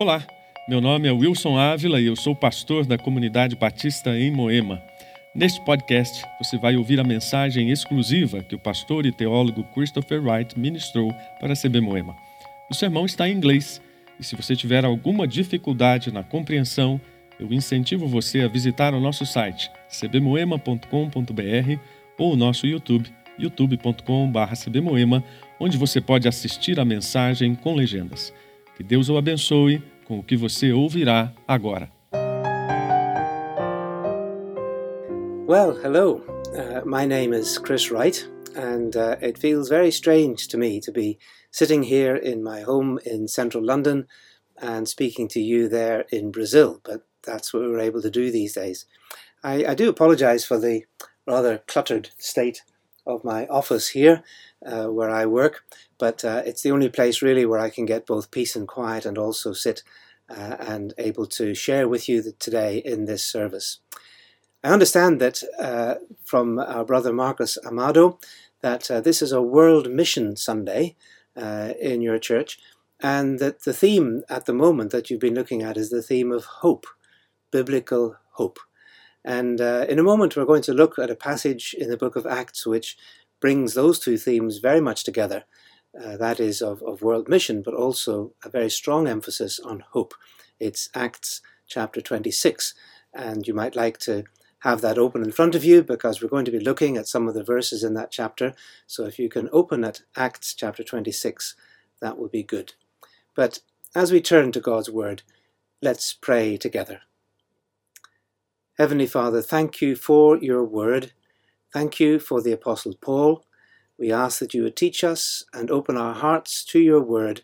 Olá, meu nome é Wilson Ávila e eu sou pastor da comunidade batista em Moema. Neste podcast, você vai ouvir a mensagem exclusiva que o pastor e teólogo Christopher Wright ministrou para a CB Moema. O sermão está em inglês e se você tiver alguma dificuldade na compreensão, eu incentivo você a visitar o nosso site cbmoema.com.br ou o nosso YouTube, youtube.com.br onde você pode assistir a mensagem com legendas. Que Deus o abençoe com o que você ouvirá agora. Well, hello. Uh, my name is Chris Wright, and uh, it feels very strange to me to be sitting here in my home in central London and speaking to you there in Brazil, but that's what we're able to do these days. I, I do apologize for the rather cluttered state of my office here uh, where I work, but uh, it's the only place really where I can get both peace and quiet and also sit uh, and able to share with you today in this service. I understand that uh, from our brother Marcus Amado that uh, this is a World Mission Sunday uh, in your church, and that the theme at the moment that you've been looking at is the theme of hope, biblical hope. And uh, in a moment, we're going to look at a passage in the book of Acts which brings those two themes very much together. Uh, that is of, of world mission, but also a very strong emphasis on hope. It's Acts chapter 26, and you might like to have that open in front of you because we're going to be looking at some of the verses in that chapter. So if you can open at Acts chapter 26, that would be good. But as we turn to God's Word, let's pray together. Heavenly Father, thank you for your Word. Thank you for the Apostle Paul. We ask that you would teach us and open our hearts to your Word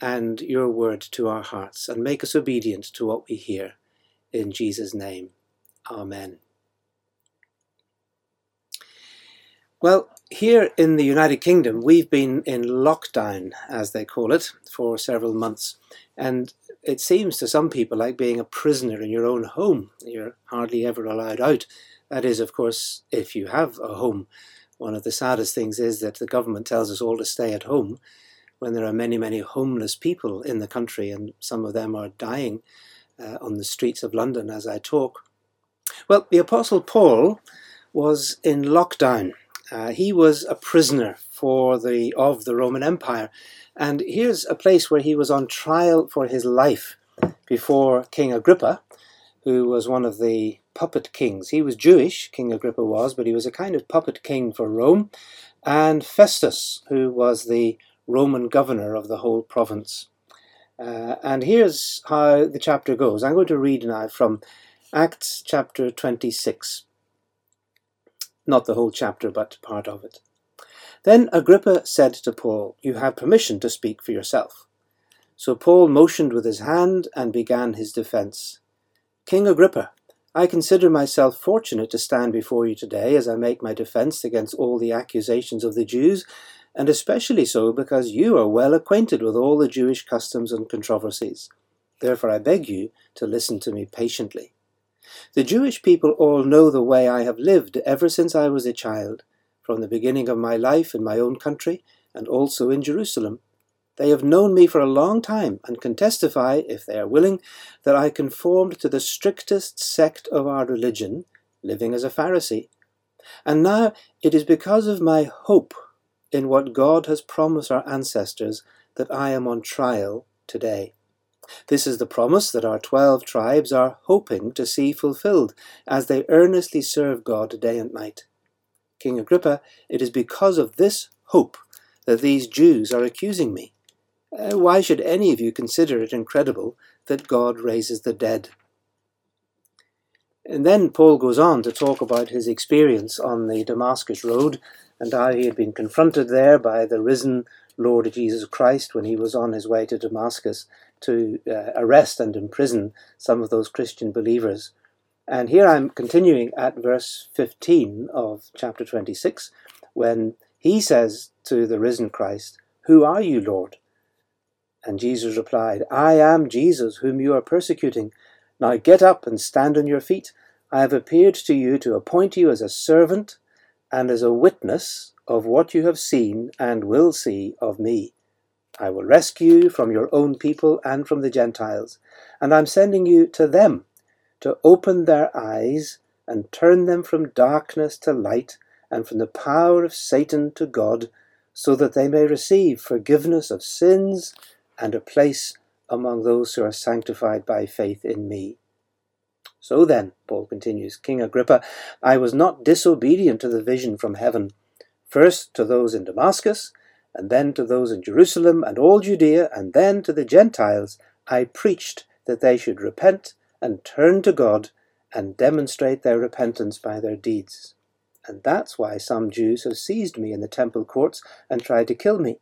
and your Word to our hearts and make us obedient to what we hear. In Jesus' name, Amen. Well, here in the United Kingdom, we've been in lockdown, as they call it, for several months. And it seems to some people like being a prisoner in your own home. You're hardly ever allowed out. That is, of course, if you have a home. One of the saddest things is that the government tells us all to stay at home when there are many, many homeless people in the country, and some of them are dying uh, on the streets of London as I talk. Well, the Apostle Paul was in lockdown uh, he was a prisoner for the of the Roman Empire, and here's a place where he was on trial for his life before King Agrippa, who was one of the puppet kings. He was Jewish, King Agrippa was, but he was a kind of puppet king for Rome, and Festus, who was the Roman governor of the whole province. Uh, and here's how the chapter goes. I'm going to read now from Acts chapter 26 not the whole chapter, but part of it. Then Agrippa said to Paul, You have permission to speak for yourself. So Paul motioned with his hand and began his defense. King Agrippa, I consider myself fortunate to stand before you today as I make my defense against all the accusations of the Jews, and especially so because you are well acquainted with all the Jewish customs and controversies. Therefore I beg you to listen to me patiently. The Jewish people all know the way I have lived ever since I was a child, from the beginning of my life in my own country and also in Jerusalem. They have known me for a long time and can testify, if they are willing, that I conformed to the strictest sect of our religion, living as a Pharisee. And now it is because of my hope in what God has promised our ancestors that I am on trial today. This is the promise that our twelve tribes are hoping to see fulfilled as they earnestly serve God day and night. King Agrippa, it is because of this hope that these Jews are accusing me. Uh, why should any of you consider it incredible that God raises the dead? And then Paul goes on to talk about his experience on the Damascus Road and how he had been confronted there by the risen Lord Jesus Christ when he was on his way to Damascus to uh, arrest and imprison some of those Christian believers. And here I'm continuing at verse 15 of chapter 26 when he says to the risen Christ, Who are you, Lord? And Jesus replied, I am Jesus, whom you are persecuting. Now get up and stand on your feet. I have appeared to you to appoint you as a servant and as a witness of what you have seen and will see of me. I will rescue you from your own people and from the Gentiles, and I'm sending you to them to open their eyes and turn them from darkness to light and from the power of Satan to God, so that they may receive forgiveness of sins and a place among those who are sanctified by faith in me. So then, Paul continues, King Agrippa, I was not disobedient to the vision from heaven, first to those in Damascus, and then to those in Jerusalem and all Judea, and then to the Gentiles. I preached that they should repent and turn to God and demonstrate their repentance by their deeds. And that's why some Jews have seized me in the temple courts and tried to kill me.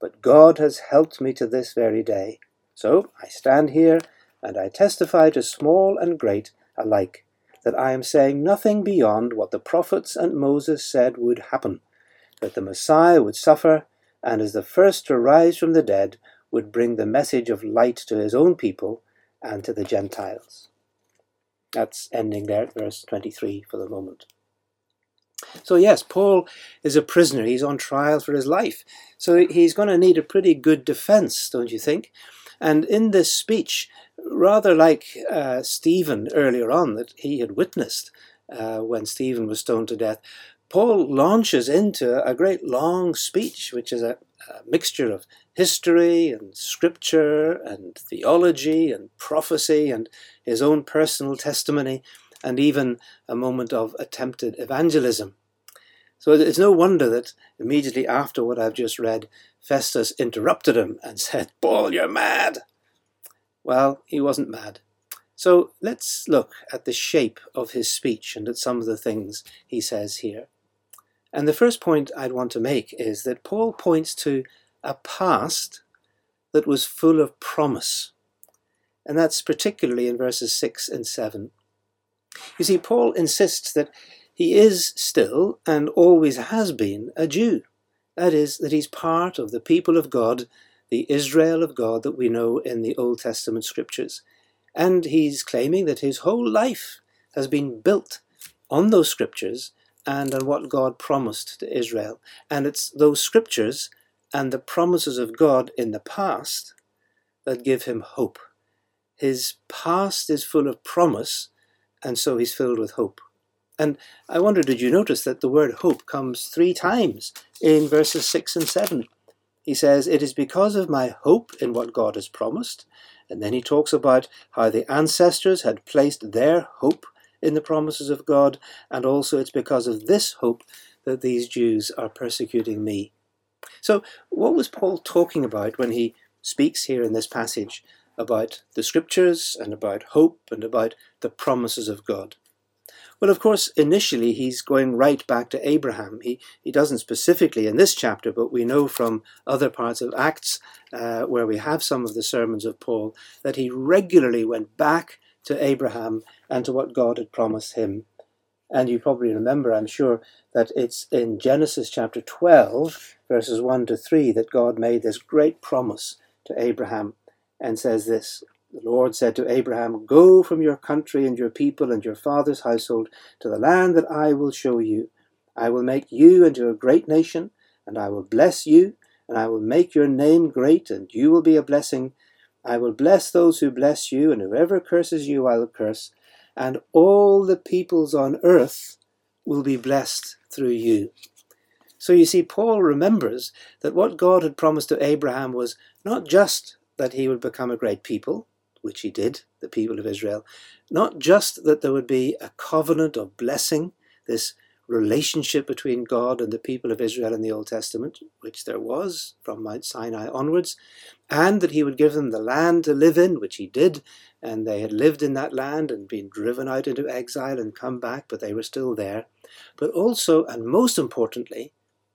But God has helped me to this very day. So I stand here and I testify to small and great alike that I am saying nothing beyond what the prophets and Moses said would happen that the Messiah would suffer, and as the first to rise from the dead, would bring the message of light to his own people and to the Gentiles. That's ending there at verse 23 for the moment. So, yes, Paul is a prisoner. He's on trial for his life. So, he's going to need a pretty good defense, don't you think? And in this speech, rather like uh, Stephen earlier on that he had witnessed uh, when Stephen was stoned to death, Paul launches into a great long speech, which is a, a mixture of history and scripture and theology and prophecy and his own personal testimony and even a moment of attempted evangelism. So it's no wonder that immediately after what I've just read, Festus interrupted him and said, Paul, you're mad. Well, he wasn't mad. So let's look at the shape of his speech and at some of the things he says here. And the first point I'd want to make is that Paul points to a past that was full of promise. And that's particularly in verses 6 and 7. You see, Paul insists that he is still and always has been a Jew. That is, that he's part of the people of God, the Israel of God that we know in the Old Testament scriptures. And he's claiming that his whole life has been built on those scriptures and on what God promised to Israel. And it's those scriptures and the promises of God in the past that give him hope. His past is full of promise, and so he's filled with hope. And I wonder, did you notice that the word hope comes three times in verses 6 and 7? He says, It is because of my hope in what God has promised. And then he talks about how the ancestors had placed their hope in the promises of God, and also it's because of this hope that these Jews are persecuting me. So, what was Paul talking about when he speaks here in this passage about the scriptures and about hope and about the promises of God? Well, of course, initially he's going right back to Abraham. He, he doesn't specifically in this chapter, but we know from other parts of Acts, uh, where we have some of the sermons of Paul, that he regularly went back to Abraham and to what God had promised him. And you probably remember, I'm sure, that it's in Genesis chapter 12, verses 1 to 3, that God made this great promise to Abraham and says this The Lord said to Abraham, Go from your country and your people and your father's household to the land that I will show you. I will make you into a great nation, and I will bless you, and I will make your name great, and you will be a blessing. I will bless those who bless you, and whoever curses you I will curse, and all the peoples on earth will be blessed through you. So you see, Paul remembers that what God had promised to Abraham was not just that he would become a great people, which he did, the people of Israel, not just that there would be a covenant of blessing, this relationship between God and the people of Israel in the Old Testament, which there was from Mount Sinai onwards, and that he would give them the land to live in, which he did, and they had lived in that land and been driven out into exile and come back, but they were still there. But also, and most importantly,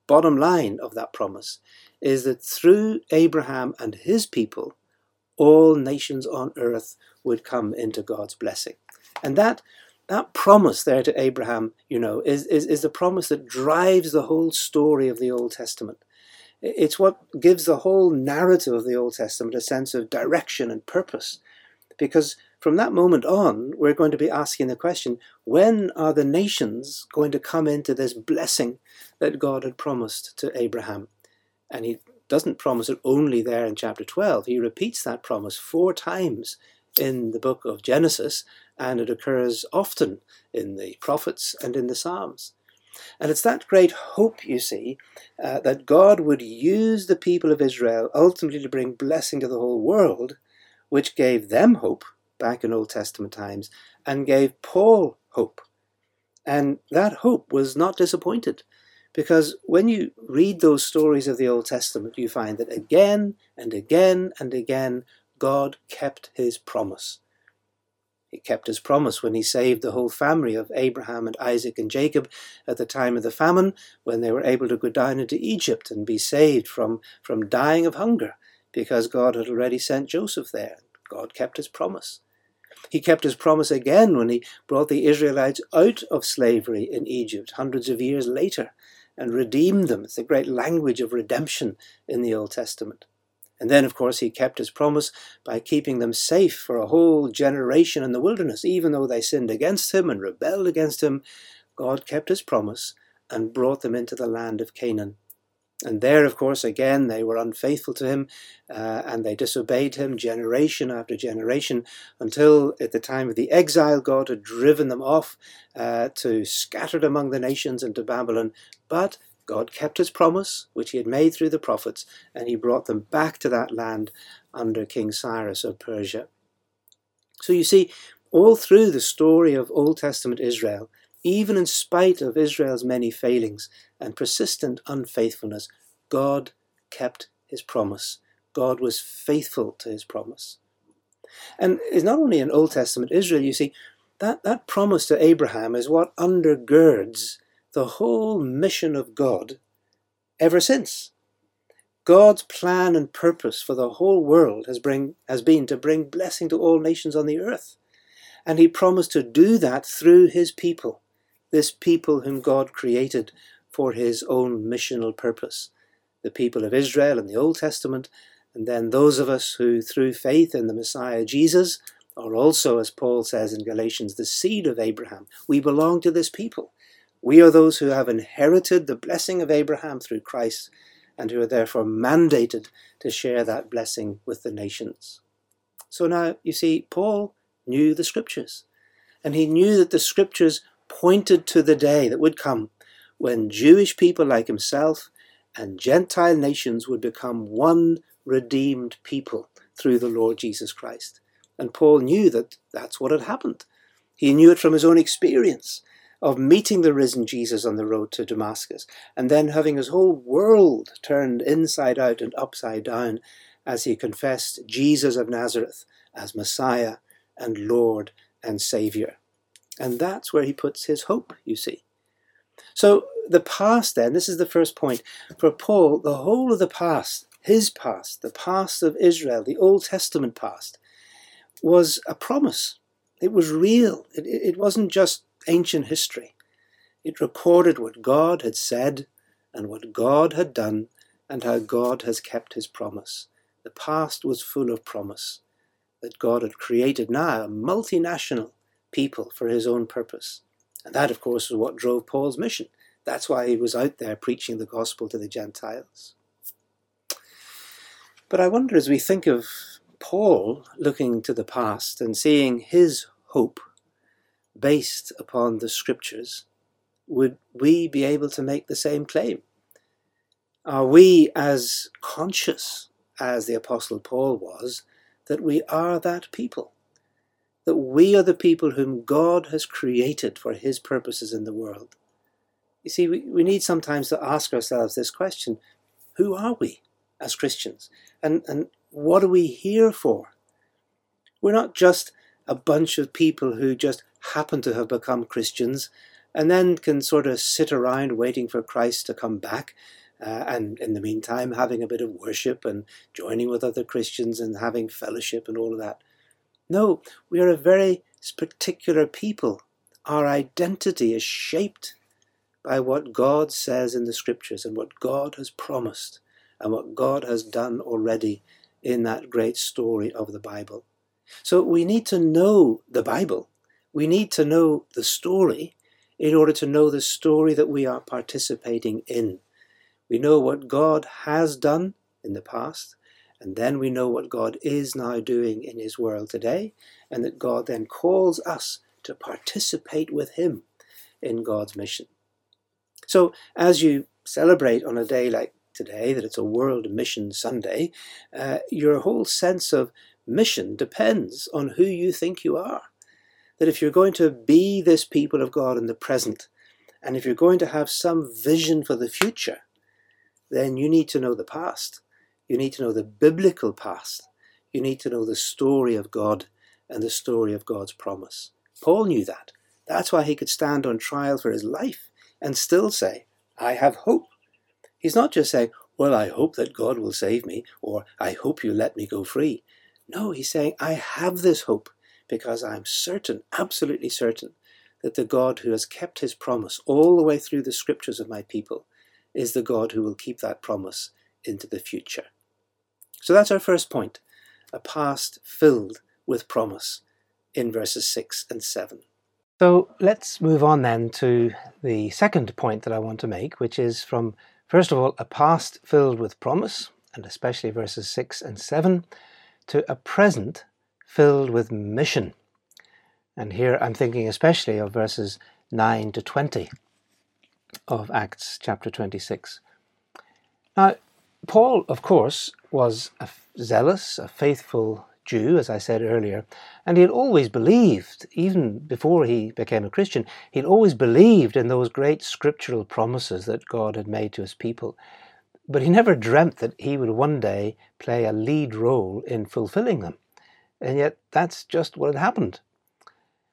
bottom line of that promise is that through Abraham and his people, all nations on earth would come into God's blessing. And that that promise there to Abraham, you know, is, is, is the promise that drives the whole story of the Old Testament. It's what gives the whole narrative of the Old Testament a sense of direction and purpose. Because from that moment on, we're going to be asking the question when are the nations going to come into this blessing that God had promised to Abraham? And he doesn't promise it only there in chapter 12. He repeats that promise four times in the book of Genesis, and it occurs often in the prophets and in the Psalms. And it's that great hope, you see, uh, that God would use the people of Israel ultimately to bring blessing to the whole world, which gave them hope back in Old Testament times and gave Paul hope. And that hope was not disappointed. Because when you read those stories of the Old Testament, you find that again and again and again, God kept his promise. He kept his promise when he saved the whole family of Abraham and Isaac and Jacob at the time of the famine, when they were able to go down into Egypt and be saved from, from dying of hunger, because God had already sent Joseph there. God kept his promise. He kept his promise again when he brought the Israelites out of slavery in Egypt hundreds of years later and redeemed them. It's the great language of redemption in the Old Testament. And then, of course, he kept his promise by keeping them safe for a whole generation in the wilderness. Even though they sinned against him and rebelled against him, God kept his promise and brought them into the land of Canaan. And there, of course, again, they were unfaithful to him uh, and they disobeyed him generation after generation until at the time of the exile, God had driven them off uh, to scattered among the nations into Babylon. But God kept his promise, which he had made through the prophets, and he brought them back to that land under King Cyrus of Persia. So you see, all through the story of Old Testament Israel, even in spite of Israel's many failings and persistent unfaithfulness, God kept his promise. God was faithful to his promise. And it's not only in Old Testament Israel, you see, that, that promise to Abraham is what undergirds the whole mission of God ever since. God's plan and purpose for the whole world has, bring, has been to bring blessing to all nations on the earth. And he promised to do that through his people, this people whom God created for his own missional purpose. The people of Israel in the Old Testament, and then those of us who, through faith in the Messiah Jesus, are also, as Paul says in Galatians, the seed of Abraham. We belong to this people. We are those who have inherited the blessing of Abraham through Christ and who are therefore mandated to share that blessing with the nations. So now, you see, Paul knew the scriptures, and he knew that the scriptures pointed to the day that would come when Jewish people like himself and Gentile nations would become one redeemed people through the Lord Jesus Christ. And Paul knew that that's what had happened. He knew it from his own experience of meeting the risen Jesus on the road to Damascus, and then having his whole world turned inside out and upside down as he confessed Jesus of Nazareth as Messiah and Lord and Saviour. And that's where he puts his hope, you see. So the past, then, this is the first point. For Paul, the whole of the past, his past, the past of Israel, the Old Testament past, was a promise. It was real. It, it wasn't just ancient history. It recorded what God had said and what God had done and how God has kept his promise. The past was full of promise that God had created now a multinational people for his own purpose. And that, of course, was what drove Paul's mission. That's why he was out there preaching the gospel to the Gentiles. But I wonder as we think of Paul looking to the past and seeing his hope based upon the scriptures, would we be able to make the same claim? Are we as conscious as the Apostle Paul was that we are that people? That we are the people whom God has created for his purposes in the world? You see, we, we need sometimes to ask ourselves this question who are we as Christians? And, and what are we here for? We're not just a bunch of people who just happen to have become Christians and then can sort of sit around waiting for Christ to come back. Uh, and in the meantime, having a bit of worship and joining with other Christians and having fellowship and all of that. No, we are a very particular people. Our identity is shaped by what God says in the scriptures and what God has promised and what God has done already in that great story of the Bible. So we need to know the Bible we need to know the story in order to know the story that we are participating in. We know what God has done in the past, and then we know what God is now doing in His world today, and that God then calls us to participate with Him in God's mission. So, as you celebrate on a day like today, that it's a World Mission Sunday, uh, your whole sense of mission depends on who you think you are. That if you're going to be this people of God in the present, and if you're going to have some vision for the future, then you need to know the past. You need to know the biblical past. You need to know the story of God and the story of God's promise. Paul knew that. That's why he could stand on trial for his life and still say, I have hope. He's not just saying, Well, I hope that God will save me, or I hope you let me go free. No, he's saying, I have this hope because I'm certain, absolutely certain, that the God who has kept his promise all the way through the scriptures of my people is the God who will keep that promise into the future. So that's our first point a past filled with promise in verses 6 and 7. So let's move on then to the second point that I want to make, which is from, first of all, a past filled with promise, and especially verses 6 and 7, to a present filled with mission. And here I'm thinking especially of verses 9 to 20 of Acts chapter 26. Now, Paul, of course, was a zealous, a faithful Jew, as I said earlier, and he had always believed, even before he became a Christian, he had always believed in those great scriptural promises that God had made to his people. But he never dreamt that he would one day play a lead role in fulfilling them. And yet, that's just what had happened.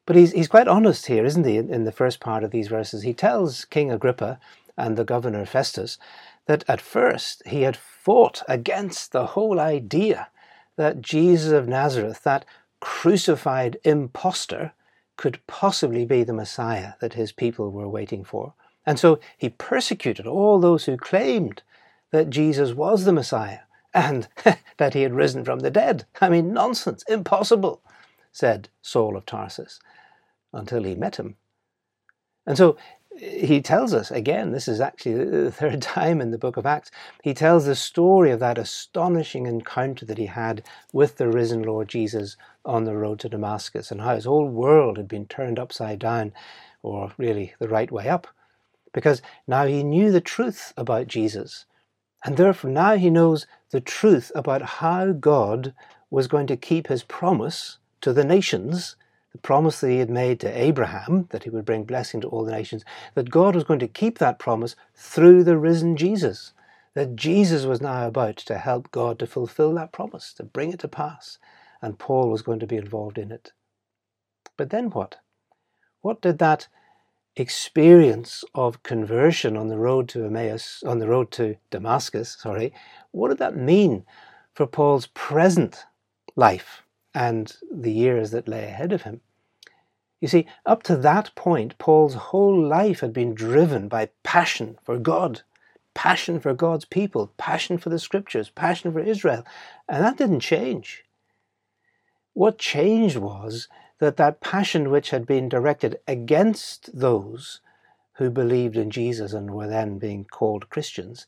But he's, he's quite honest here, isn't he, in, in the first part of these verses? He tells King Agrippa and the governor Festus that at first he had fought against the whole idea that Jesus of Nazareth, that crucified impostor, could possibly be the Messiah that his people were waiting for. And so he persecuted all those who claimed that Jesus was the Messiah and that he had risen from the dead. I mean, nonsense, impossible, said Saul of Tarsus until he met him. And so eh, he tells us again, this is actually the third time in the book of Acts, he tells the story of that astonishing encounter that he had with the risen Lord Jesus on the road to Damascus and how his whole world had been turned upside down, or really the right way up, because now he knew the truth about Jesus. And therefore now he knows the truth about how God was going to keep his promise to the nations the promise that he had made to Abraham, that he would bring blessing to all the nations, that God was going to keep that promise through the risen Jesus. That Jesus was now about to help God to fulfill that promise, to bring it to pass, and Paul was going to be involved in it. But then what? What did that experience of conversion on the road to Emmaus, on the road to Damascus, sorry, what did that mean for Paul's present life? and the years that lay ahead of him. You see, up to that point, Paul's whole life had been driven by passion for God, passion for God's people, passion for the scriptures, passion for Israel, and that didn't change. What changed was that that passion which had been directed against those who believed in Jesus and were then being called Christians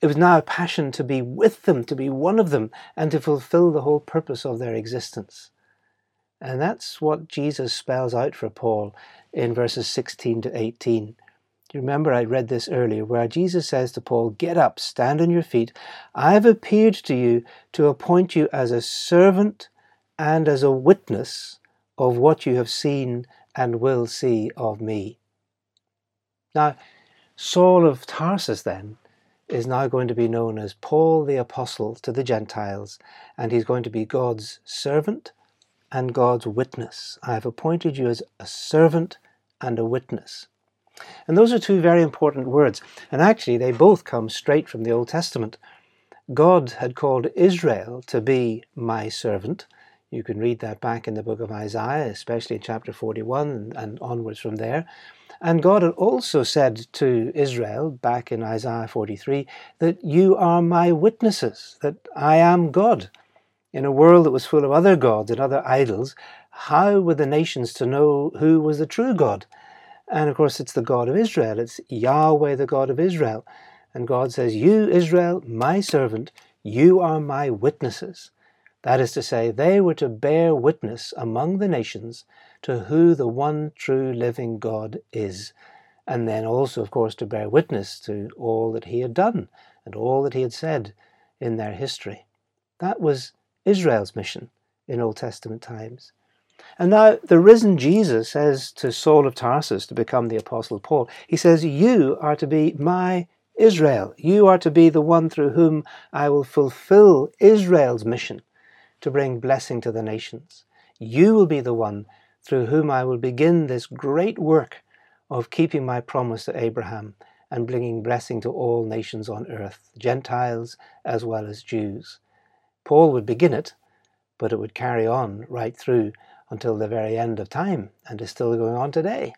it was now a passion to be with them, to be one of them, and to fulfill the whole purpose of their existence. And that's what Jesus spells out for Paul in verses 16 to 18. You remember I read this earlier where Jesus says to Paul, Get up, stand on your feet. I have appeared to you to appoint you as a servant and as a witness of what you have seen and will see of me. Now, Saul of Tarsus then is now going to be known as Paul the Apostle to the Gentiles, and he's going to be God's servant and God's witness. I have appointed you as a servant and a witness. And those are two very important words, and actually they both come straight from the Old Testament. God had called Israel to be my servant. You can read that back in the book of Isaiah, especially in chapter 41 and onwards from there. And God had also said to Israel back in Isaiah 43 that you are my witnesses, that I am God. In a world that was full of other gods and other idols, how were the nations to know who was the true God? And of course, it's the God of Israel. It's Yahweh, the God of Israel. And God says, You, Israel, my servant, You are my witnesses. That is to say, they were to bear witness among the nations to who the one true living God is, and then also, of course, to bear witness to all that he had done and all that he had said in their history. That was Israel's mission in Old Testament times. And now the risen Jesus says to Saul of Tarsus to become the Apostle Paul, he says, You are to be my Israel. You are to be the one through whom I will fulfill Israel's mission to bring blessing to the nations. You will be the one through whom I will begin this great work of keeping my promise to Abraham and bringing blessing to all nations on earth, Gentiles as well as Jews. Paul would begin it, but it would carry on right through until the very end of time and is still going on today.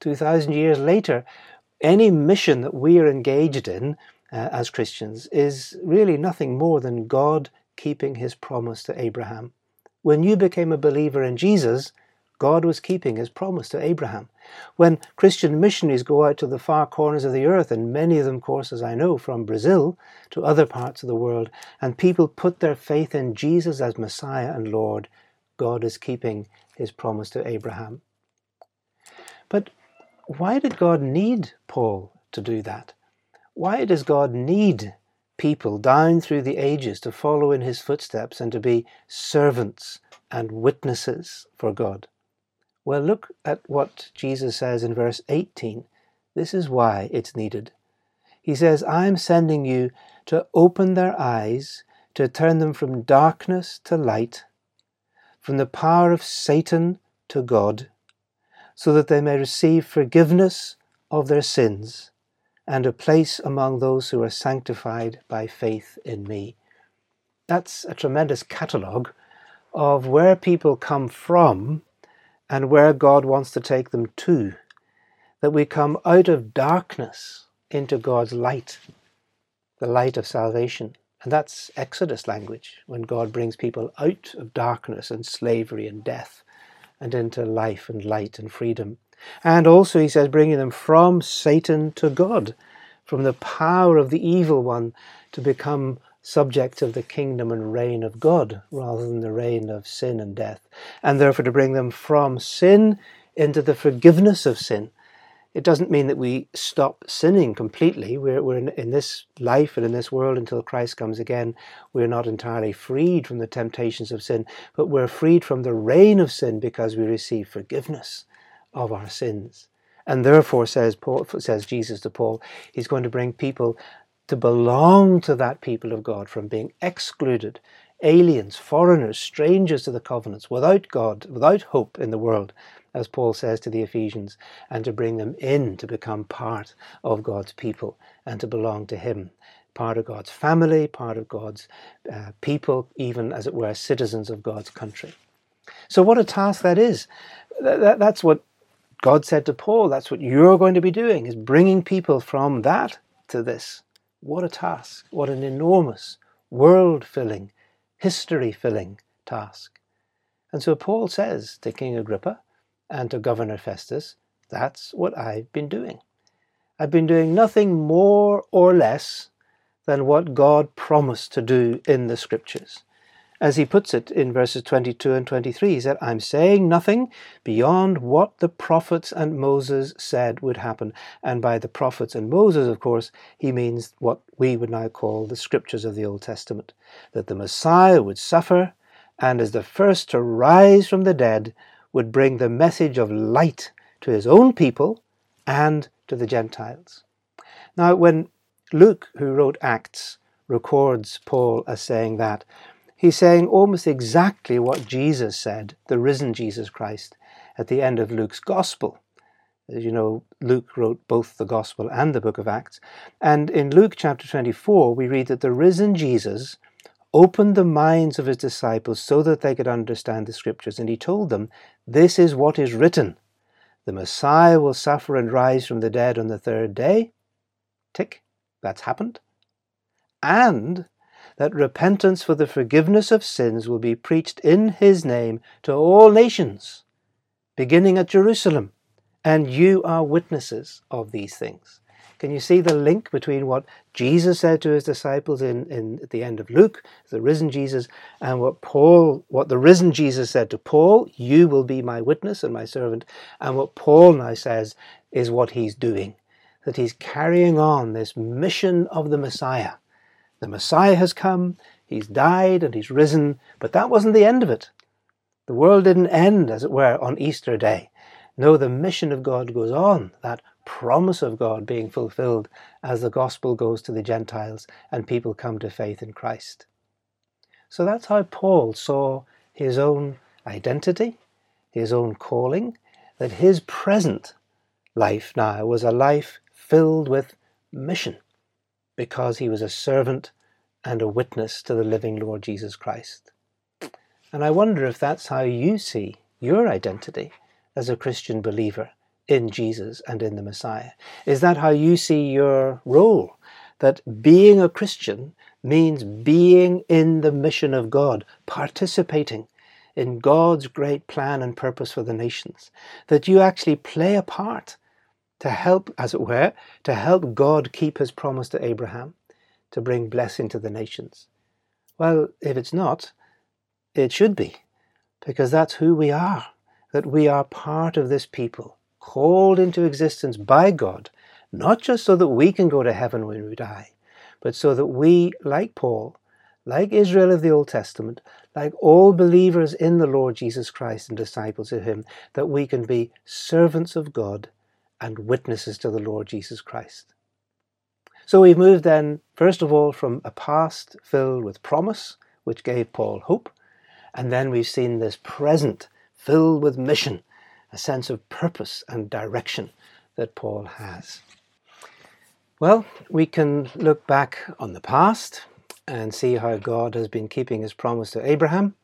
2,000 years later, any mission that we are engaged in uh, as Christians is really nothing more than God keeping his promise to Abraham. When you became a believer in Jesus, God was keeping his promise to Abraham. When Christian missionaries go out to the far corners of the earth, and many of them, of course, as I know, from Brazil to other parts of the world, and people put their faith in Jesus as Messiah and Lord, God is keeping his promise to Abraham. But why did God need Paul to do that? Why does God need people down through the ages to follow in his footsteps and to be servants and witnesses for God? Well, look at what Jesus says in verse 18. This is why it's needed. He says, I'm sending you to open their eyes, to turn them from darkness to light, from the power of Satan to God, so that they may receive forgiveness of their sins and a place among those who are sanctified by faith in me. That's a tremendous catalogue of where people come from and where God wants to take them to. That we come out of darkness into God's light, the light of salvation. And that's Exodus language, when God brings people out of darkness and slavery and death and into life and light and freedom. And also, he says, bringing them from Satan to God, from the power of the evil one to become subjects of the kingdom and reign of God rather than the reign of sin and death. And therefore, to bring them from sin into the forgiveness of sin it doesn't mean that we stop sinning completely. We're, we're in, in, this life and in this world until Christ comes again. We're not entirely freed from the temptations of sin, but we're freed from the reign of sin because we receive forgiveness of our sins. And therefore, says, Paul, says Jesus to Paul, he's going to bring people to belong to that people of God from being excluded, aliens, foreigners, strangers to the covenants, without God, without hope in the world as Paul says to the Ephesians, and to bring them in to become part of God's people and to belong to Him. Part of God's family, part of God's uh, people, even as it were, citizens of God's country. So, what a task that is. That, that's what God said to Paul. That's what you're going to be doing, is bringing people from that to this. What a task. What an enormous, world filling, history filling task. And so Paul says to King Agrippa, and to Governor Festus, that's what I've been doing. I've been doing nothing more or less than what God promised to do in the Scriptures. As he puts it in verses 22 and 23, he said, I'm saying nothing beyond what the prophets and Moses said would happen. And by the prophets and Moses, of course, he means what we would now call the Scriptures of the Old Testament that the Messiah would suffer and as the first to rise from the dead would bring the message of light to his own people and to the Gentiles. Now, when Luke, who wrote Acts, records Paul as saying that, he's saying almost exactly what Jesus said, the risen Jesus Christ, at the end of Luke's Gospel. As you know, Luke wrote both the Gospel and the book of Acts. And in Luke chapter 24, we read that the risen Jesus opened the minds of his disciples so that they could understand the scriptures. And he told them, This is what is written the Messiah will suffer and rise from the dead on the third day. Tick, that's happened. And that repentance for the forgiveness of sins will be preached in his name to all nations, beginning at Jerusalem. And you are witnesses of these things. Can you see the link between what Jesus said to his disciples in, in at the end of Luke, the risen Jesus, and what Paul, what the risen Jesus said to Paul, you will be my witness and my servant, and what Paul now says is what he's doing, that he's carrying on this mission of the Messiah. The Messiah has come, he's died and he's risen, but that wasn't the end of it. The world didn't end, as it were, on Easter Day. No, the mission of God goes on, that promise of God being fulfilled as the gospel goes to the Gentiles and people come to faith in Christ. So that's how Paul saw his own identity, his own calling, that his present life now was a life filled with mission because he was a servant and a witness to the living Lord Jesus Christ. And I wonder if that's how you see your identity as a Christian believer in Jesus and in the Messiah? Is that how you see your role? That being a Christian means being in the mission of God, participating in God's great plan and purpose for the nations. That you actually play a part to help, as it were, to help God keep his promise to Abraham, to bring blessing to the nations. Well, if it's not, it should be, because that's who we are, that we are part of this people called into existence by God, not just so that we can go to heaven when we die, but so that we, like Paul, like Israel of the Old Testament, like all believers in the Lord Jesus Christ and disciples of Him, that we can be servants of God and witnesses to the Lord Jesus Christ. So we've moved then, first of all, from a past filled with promise, which gave Paul hope, and then we've seen this present filled with mission, a sense of purpose and direction that Paul has. Well, we can look back on the past and see how God has been keeping his promise to Abraham,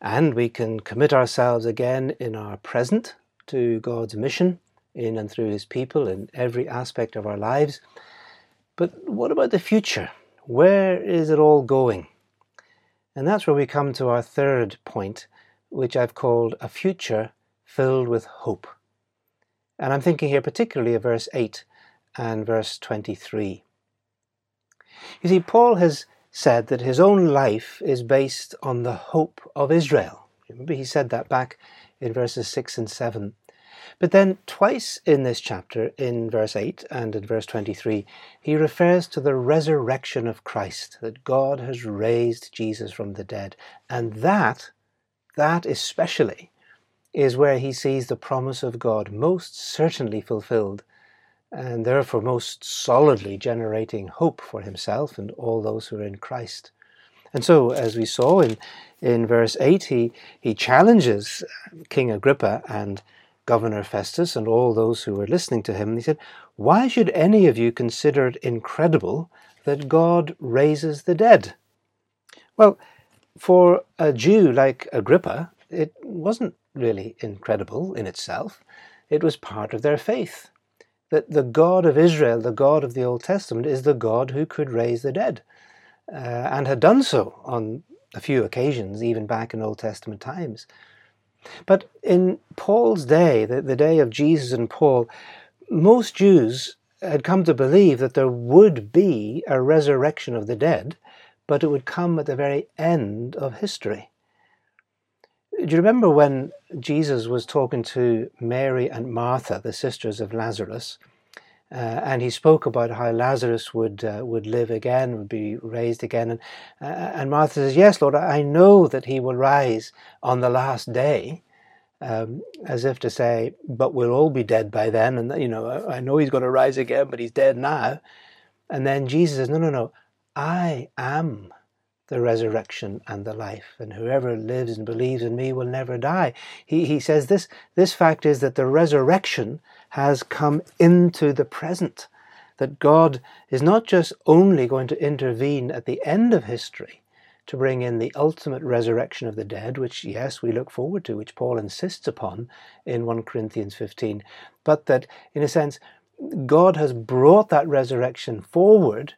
and we can commit ourselves again in our present to God's mission in and through his people in every aspect of our lives. But what about the future? Where is it all going? And that's where we come to our third point, which I've called a future filled with hope. And I'm thinking here particularly of verse 8 and verse 23. You see, Paul has said that his own life is based on the hope of Israel. Remember, he said that back in verses 6 and 7. But then, twice in this chapter, in verse 8 and in verse 23, he refers to the resurrection of Christ, that God has raised Jesus from the dead. And that, that especially, is where he sees the promise of God most certainly fulfilled, and therefore most solidly generating hope for himself and all those who are in Christ. And so, as we saw in, in verse 8, he, he challenges King Agrippa and Governor Festus and all those who were listening to him. He said, Why should any of you consider it incredible that God raises the dead? Well, for a Jew like Agrippa, it wasn't really incredible in itself. It was part of their faith that the God of Israel, the God of the Old Testament, is the God who could raise the dead, uh, and had done so on a few occasions, even back in Old Testament times. But in Paul's day, the, the day of Jesus and Paul, most Jews had come to believe that there would be a resurrection of the dead, but it would come at the very end of history. Do you remember when Jesus was talking to Mary and Martha, the sisters of Lazarus, uh, and he spoke about how Lazarus would uh, would live again, would be raised again, and uh, and Martha says, "Yes, Lord, I know that he will rise on the last day," um, as if to say, "But we'll all be dead by then." And you know, I, I know he's going to rise again, but he's dead now. And then Jesus says, "No, no, no, I am the resurrection and the life, and whoever lives and believes in me will never die. He, he says this, this fact is that the resurrection has come into the present, that God is not just only going to intervene at the end of history to bring in the ultimate resurrection of the dead, which, yes, we look forward to, which Paul insists upon in 1 Corinthians 15, but that, in a sense, God has brought that resurrection forward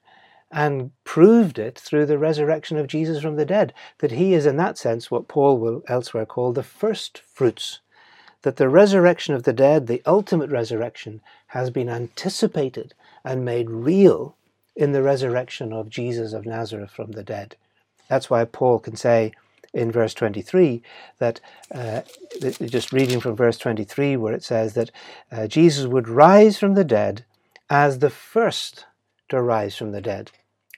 and proved it through the resurrection of Jesus from the dead, that he is in that sense what Paul will elsewhere call the first fruits, that the resurrection of the dead, the ultimate resurrection, has been anticipated and made real in the resurrection of Jesus of Nazareth from the dead. That's why Paul can say in verse 23 that, uh, just reading from verse 23, where it says that uh, Jesus would rise from the dead as the first to rise from the dead.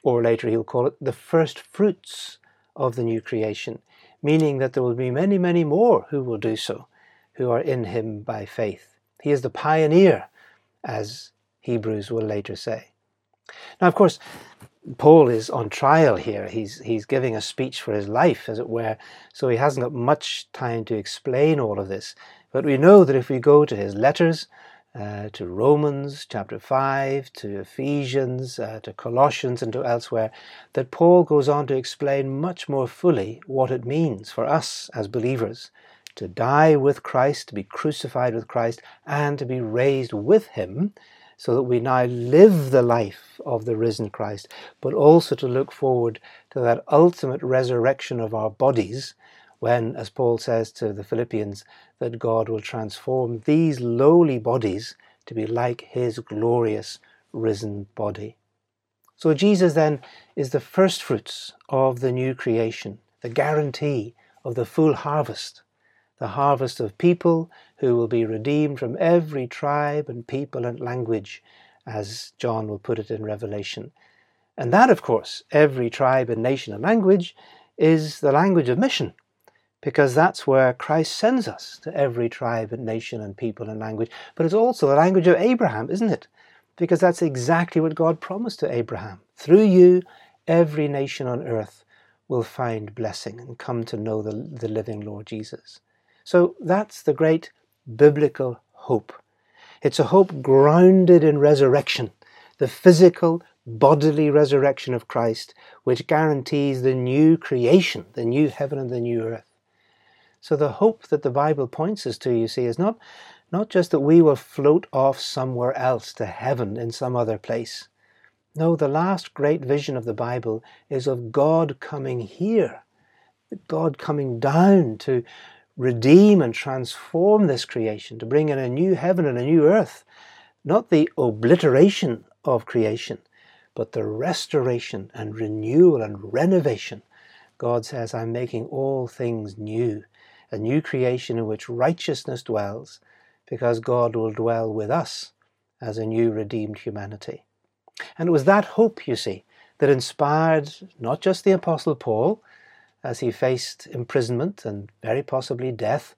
Or later he'll call it the first fruits of the new creation, meaning that there will be many, many more who will do so, who are in him by faith. He is the pioneer, as Hebrews will later say. Now, of course, Paul is on trial here. He's, he's giving a speech for his life, as it were, so he hasn't got much time to explain all of this. But we know that if we go to his letters, uh, to Romans chapter 5, to Ephesians, uh, to Colossians, and to elsewhere, that Paul goes on to explain much more fully what it means for us as believers to die with Christ, to be crucified with Christ, and to be raised with him so that we now live the life of the risen Christ, but also to look forward to that ultimate resurrection of our bodies when, as Paul says to the Philippians, that God will transform these lowly bodies to be like his glorious risen body. So Jesus then is the first fruits of the new creation, the guarantee of the full harvest the harvest of people who will be redeemed from every tribe and people and language, as John will put it in Revelation. And that, of course, every tribe and nation and language, is the language of mission, because that's where Christ sends us to every tribe and nation and people and language. But it's also the language of Abraham, isn't it? Because that's exactly what God promised to Abraham. Through you, every nation on earth will find blessing and come to know the, the living Lord Jesus. So that's the great biblical hope. It's a hope grounded in resurrection, the physical, bodily resurrection of Christ, which guarantees the new creation, the new heaven and the new earth. So the hope that the Bible points us to, you see, is not, not just that we will float off somewhere else to heaven in some other place. No, the last great vision of the Bible is of God coming here, God coming down to, redeem and transform this creation, to bring in a new heaven and a new earth. Not the obliteration of creation, but the restoration and renewal and renovation. God says, I'm making all things new, a new creation in which righteousness dwells, because God will dwell with us as a new redeemed humanity. And it was that hope, you see, that inspired not just the Apostle Paul, as he faced imprisonment and very possibly death,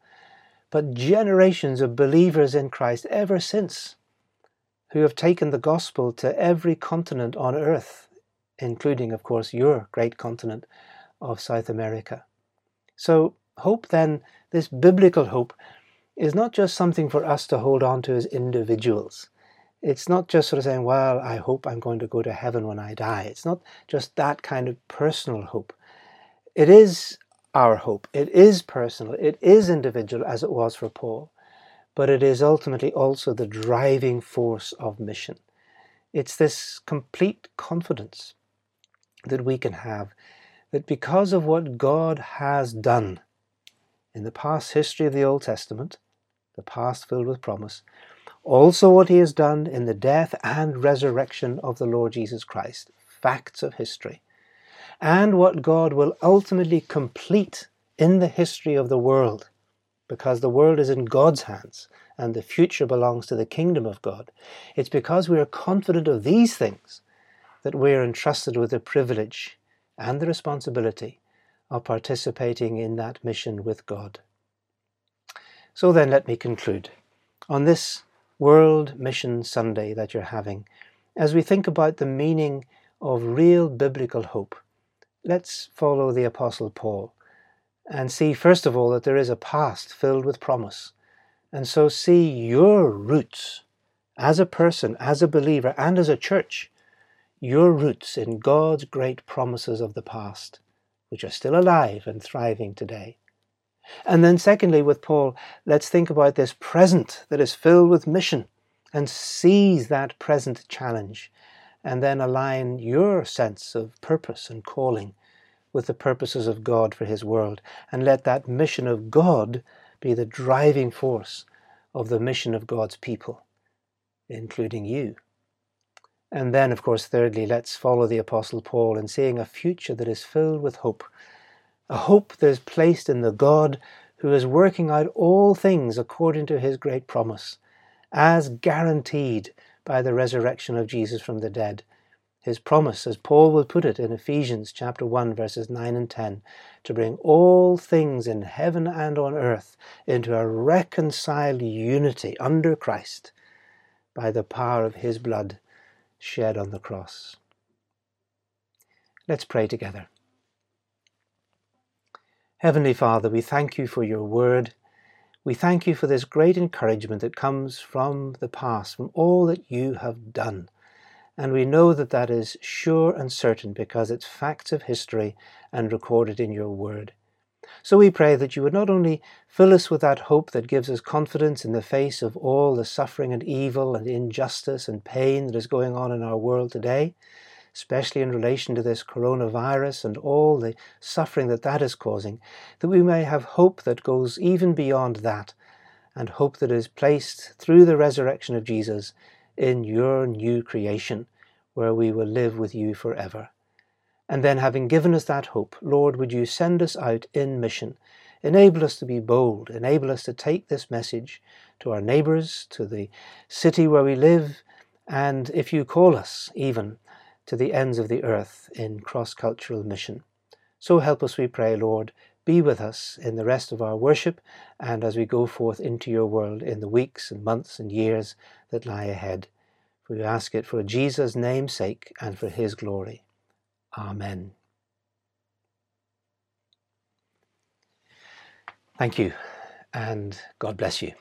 but generations of believers in Christ ever since who have taken the gospel to every continent on earth, including, of course, your great continent of South America. So, hope then, this biblical hope, is not just something for us to hold on to as individuals. It's not just sort of saying, well, I hope I'm going to go to heaven when I die. It's not just that kind of personal hope. It is our hope. It is personal. It is individual, as it was for Paul. But it is ultimately also the driving force of mission. It's this complete confidence that we can have that because of what God has done in the past history of the Old Testament, the past filled with promise, also what he has done in the death and resurrection of the Lord Jesus Christ, facts of history, and what God will ultimately complete in the history of the world, because the world is in God's hands and the future belongs to the kingdom of God. It's because we are confident of these things that we are entrusted with the privilege and the responsibility of participating in that mission with God. So then, let me conclude. On this World Mission Sunday that you're having, as we think about the meaning of real biblical hope, let's follow the Apostle Paul and see, first of all, that there is a past filled with promise. And so see your roots as a person, as a believer, and as a church, your roots in God's great promises of the past, which are still alive and thriving today. And then, secondly, with Paul, let's think about this present that is filled with mission and seize that present challenge and then align your sense of purpose and calling with the purposes of God for His world, and let that mission of God be the driving force of the mission of God's people, including you. And then, of course, thirdly, let's follow the Apostle Paul in seeing a future that is filled with hope. A hope that is placed in the God who is working out all things according to his great promise, as guaranteed by the resurrection of Jesus from the dead. His promise, as Paul will put it in Ephesians chapter 1 verses 9 and 10, to bring all things in heaven and on earth into a reconciled unity under Christ by the power of his blood shed on the cross. Let's pray together. Heavenly Father, we thank you for your word. We thank you for this great encouragement that comes from the past, from all that you have done. And we know that that is sure and certain because it's facts of history and recorded in your word. So we pray that you would not only fill us with that hope that gives us confidence in the face of all the suffering and evil and injustice and pain that is going on in our world today, especially in relation to this coronavirus and all the suffering that that is causing, that we may have hope that goes even beyond that, and hope that is placed through the resurrection of Jesus in your new creation, where we will live with you forever. And then, having given us that hope, Lord, would you send us out in mission? Enable us to be bold, enable us to take this message to our neighbours, to the city where we live, and if you call us, even to the ends of the earth in cross cultural mission. So help us, we pray, Lord. Be with us in the rest of our worship and as we go forth into your world in the weeks and months and years that lie ahead. For we ask it for Jesus' name's sake and for his glory. Amen. Thank you, and God bless you.